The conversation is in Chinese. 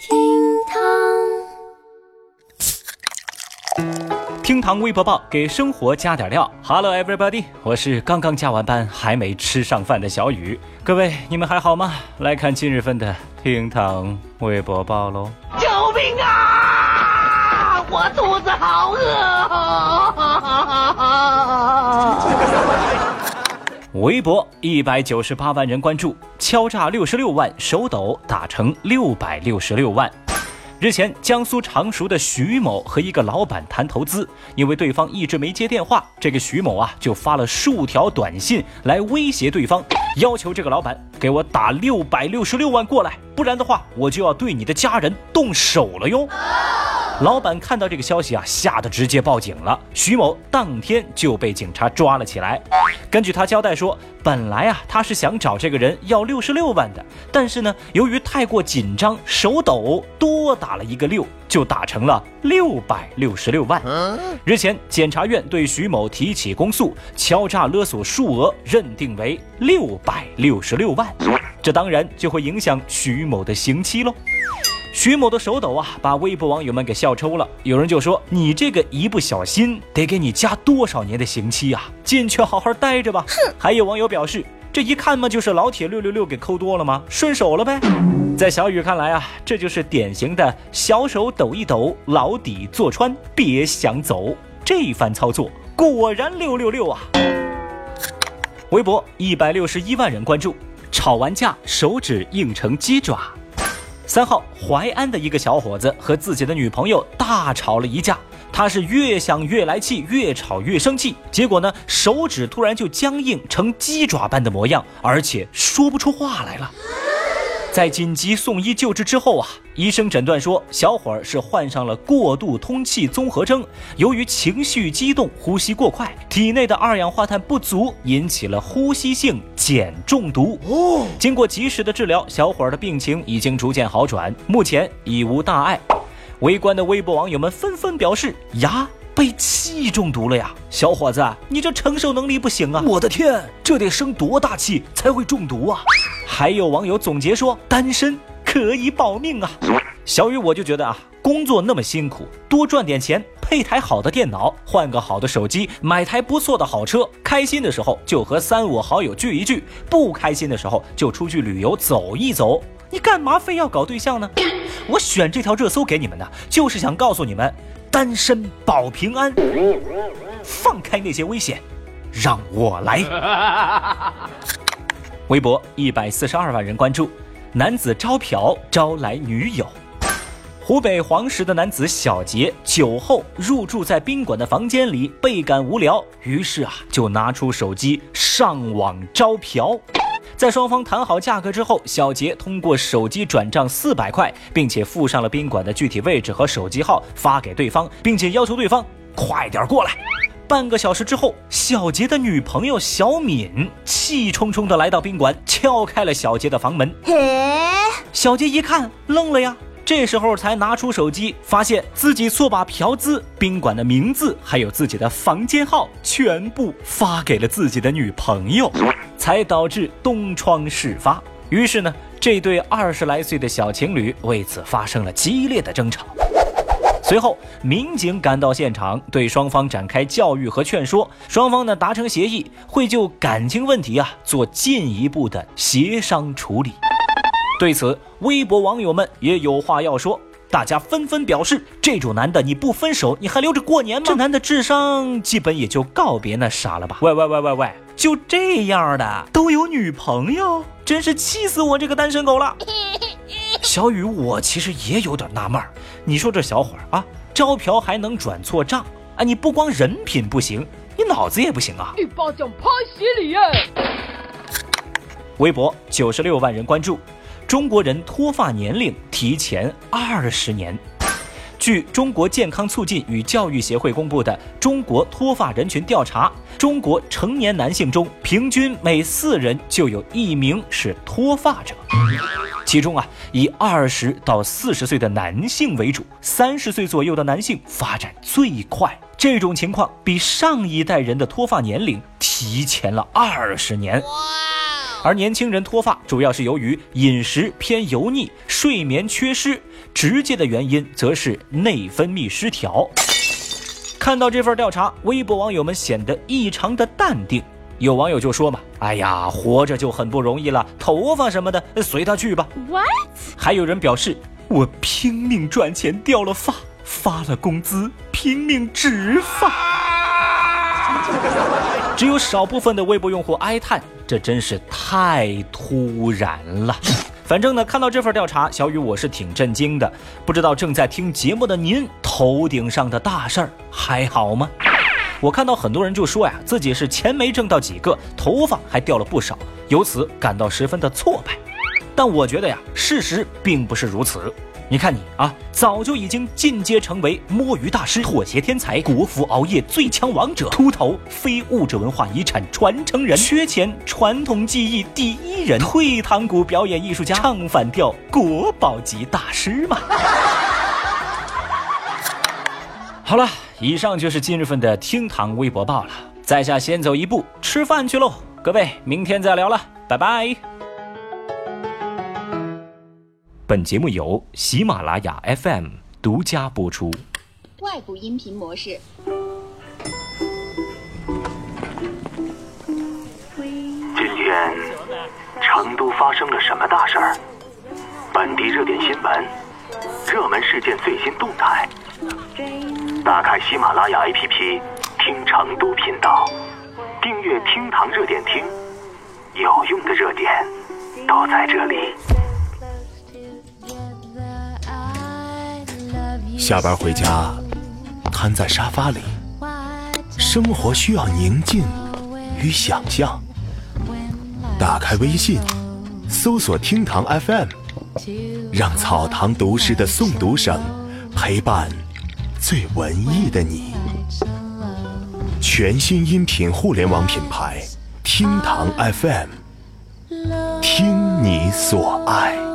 厅堂，厅堂微博报给生活加点料。Hello everybody，我是刚刚加完班还没吃上饭的小雨。各位你们还好吗？来看今日份的厅堂微博报喽。救命啊！我肚子好饿。微博一百九十八万人关注，敲诈六十六万，手抖打成六百六十六万。日前，江苏常熟的徐某和一个老板谈投资，因为对方一直没接电话，这个徐某啊就发了数条短信来威胁对方，要求这个老板给我打六百六十六万过来，不然的话我就要对你的家人动手了哟。老板看到这个消息啊，吓得直接报警了。徐某当天就被警察抓了起来。根据他交代说，本来啊他是想找这个人要六十六万的，但是呢，由于太过紧张，手抖，多打了一个六，就打成了六百六十六万。日前，检察院对徐某提起公诉，敲诈勒索数额认定为六百六十六万，这当然就会影响徐某的刑期喽。徐某的手抖啊，把微博网友们给笑抽了。有人就说：“你这个一不小心，得给你加多少年的刑期啊？进去好好待着吧。”哼。还有网友表示：“这一看嘛，就是老铁六六六给扣多了吗？顺手了呗。”在小雨看来啊，这就是典型的小手抖一抖，牢底坐穿，别想走。这一番操作果然六六六啊！微博一百六十一万人关注，吵完架手指硬成鸡爪。三号，淮安的一个小伙子和自己的女朋友大吵了一架，他是越想越来气，越吵越生气，结果呢，手指突然就僵硬成鸡爪般的模样，而且说不出话来了。在紧急送医救治之后啊，医生诊断说小伙儿是患上了过度通气综合征，由于情绪激动、呼吸过快，体内的二氧化碳不足，引起了呼吸性碱中毒。哦，经过及时的治疗，小伙儿的病情已经逐渐好转，目前已无大碍。围观的微博网友们纷纷表示：呀，被气中毒了呀！小伙子，你这承受能力不行啊！我的天，这得生多大气才会中毒啊？还有网友总结说：“单身可以保命啊！”小雨我就觉得啊，工作那么辛苦，多赚点钱，配台好的电脑，换个好的手机，买台不错的好车，开心的时候就和三五好友聚一聚，不开心的时候就出去旅游走一走。你干嘛非要搞对象呢？我选这条热搜给你们呢，就是想告诉你们，单身保平安，放开那些危险，让我来。微博一百四十二万人关注，男子招嫖招来女友。湖北黄石的男子小杰酒后入住在宾馆的房间里，倍感无聊，于是啊就拿出手机上网招嫖。在双方谈好价格之后，小杰通过手机转账四百块，并且附上了宾馆的具体位置和手机号发给对方，并且要求对方快点过来。半个小时之后，小杰的女朋友小敏气冲冲地来到宾馆，敲开了小杰的房门。小杰一看，愣了呀。这时候才拿出手机，发现自己错把嫖资、宾馆的名字还有自己的房间号全部发给了自己的女朋友，才导致东窗事发。于是呢，这对二十来岁的小情侣为此发生了激烈的争吵。随后，民警赶到现场，对双方展开教育和劝说。双方呢达成协议，会就感情问题啊做进一步的协商处理。对此，微博网友们也有话要说，大家纷纷表示：这种男的你不分手，你还留着过年吗？这男的智商基本也就告别那啥了吧？喂喂喂喂喂，就这样的都有女朋友，真是气死我这个单身狗了。小雨，我其实也有点纳闷儿。你说这小伙儿啊，招嫖还能转错账啊？你不光人品不行，你脑子也不行啊！一巴掌拍死你！耶！微博九十六万人关注，中国人脱发年龄提前二十年。据中国健康促进与教育协会公布的中国脱发人群调查，中国成年男性中，平均每四人就有一名是脱发者。其中啊，以二十到四十岁的男性为主，三十岁左右的男性发展最快。这种情况比上一代人的脱发年龄提前了二十年。而年轻人脱发主要是由于饮食偏油腻、睡眠缺失，直接的原因则是内分泌失调。看到这份调查，微博网友们显得异常的淡定。有网友就说嘛：“哎呀，活着就很不容易了，头发什么的随他去吧。” What？还有人表示：“我拼命赚钱掉了发，发了工资拼命植发。”只有少部分的微博用户哀叹：“这真是太突然了。”反正呢，看到这份调查，小雨我是挺震惊的。不知道正在听节目的您，头顶上的大事儿还好吗？我看到很多人就说呀，自己是钱没挣到几个，头发还掉了不少，由此感到十分的挫败。但我觉得呀，事实并不是如此。你看你啊，早就已经进阶成为摸鱼大师、妥协天才、国服熬夜最强王者、秃头非物质文化遗产传承人、缺钱传统技艺第一人、退堂鼓表演艺术家、唱反调国宝级大师嘛。好了，以上就是今日份的厅堂微博报了。在下先走一步，吃饭去喽。各位，明天再聊了，拜拜。本节目由喜马拉雅 FM 独家播出。外部音频模式。今天成都发生了什么大事儿？本地热点新闻，热门事件最新动态。打开喜马拉雅 APP，听成都频道，订阅厅堂热点听，有用的热点都在这里。下班回家，瘫在沙发里，生活需要宁静与想象。打开微信，搜索“厅堂 FM”，让草堂读诗的诵读声陪伴最文艺的你。全新音频互联网品牌“厅堂 FM”，听你所爱。